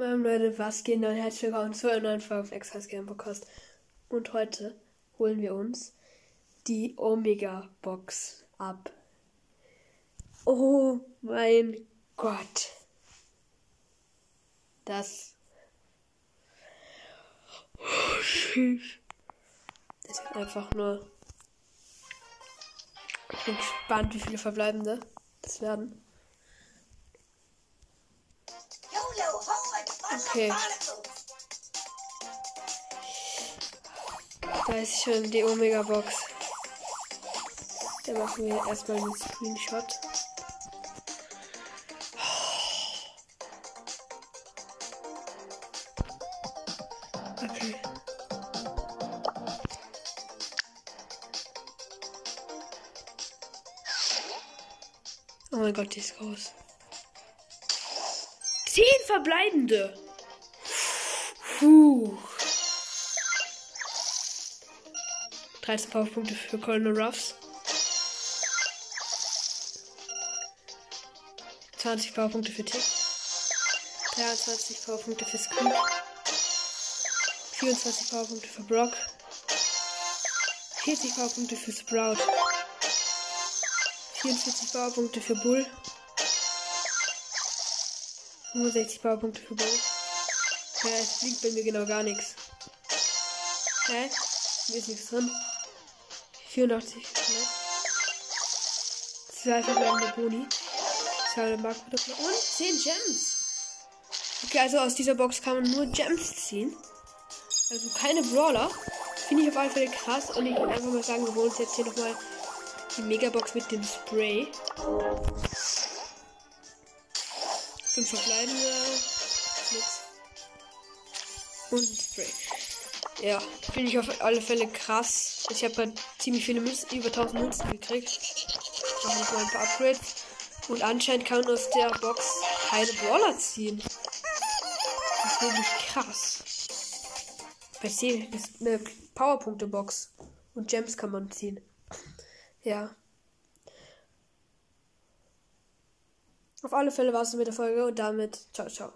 Moin Leute, was geht und herzlich willkommen zu einer neuen Folge auf Express Game Podcast. Und heute holen wir uns die Omega Box ab. Oh mein Gott. Das. Oh, tschüss. Das wird einfach nur. Ich bin gespannt, wie viele verbleibende das werden. Okay. Da ist schon die Omega Box. Da machen wir erstmal einen Screenshot. Okay. Oh mein Gott, die ist groß. Zehn verbleibende. Puh. 13 Powerpunkte für Colonel Ruffs. 20 Powerpunkte für Tick. 23 Powerpunkte für Squeak. 24 Powerpunkte für Brock. 40 Powerpunkte für Sprout. 44 Powerpunkte für Bull. 65 Powerpunkte für Bull. Ja, es blinkt bei mir genau gar nichts. Hä? Hier ist nichts drin. 84. Ne? Zwei verbleibende Boni. Zwei Marktprodukte und 10 Gems. Okay, also aus dieser Box kann man nur Gems ziehen. Also keine Brawler. Finde ich auf alle Fälle krass. Und ich würde einfach mal sagen, wir holen uns jetzt hier nochmal die Megabox mit dem Spray. Fünf verbleibende. Nix. Und Spray. Ja, finde ich auf alle Fälle krass. Ich habe halt ziemlich viele Münzen, über 1000 Münzen gekriegt. Machen mal ein paar Upgrades. Und anscheinend kann man aus der Box keine Brawler ziehen. Das ist wirklich krass. Bei C ist eine Powerpunkte-Box. Und Gems kann man ziehen. Ja. Auf alle Fälle war es mit der Folge und damit ciao, ciao.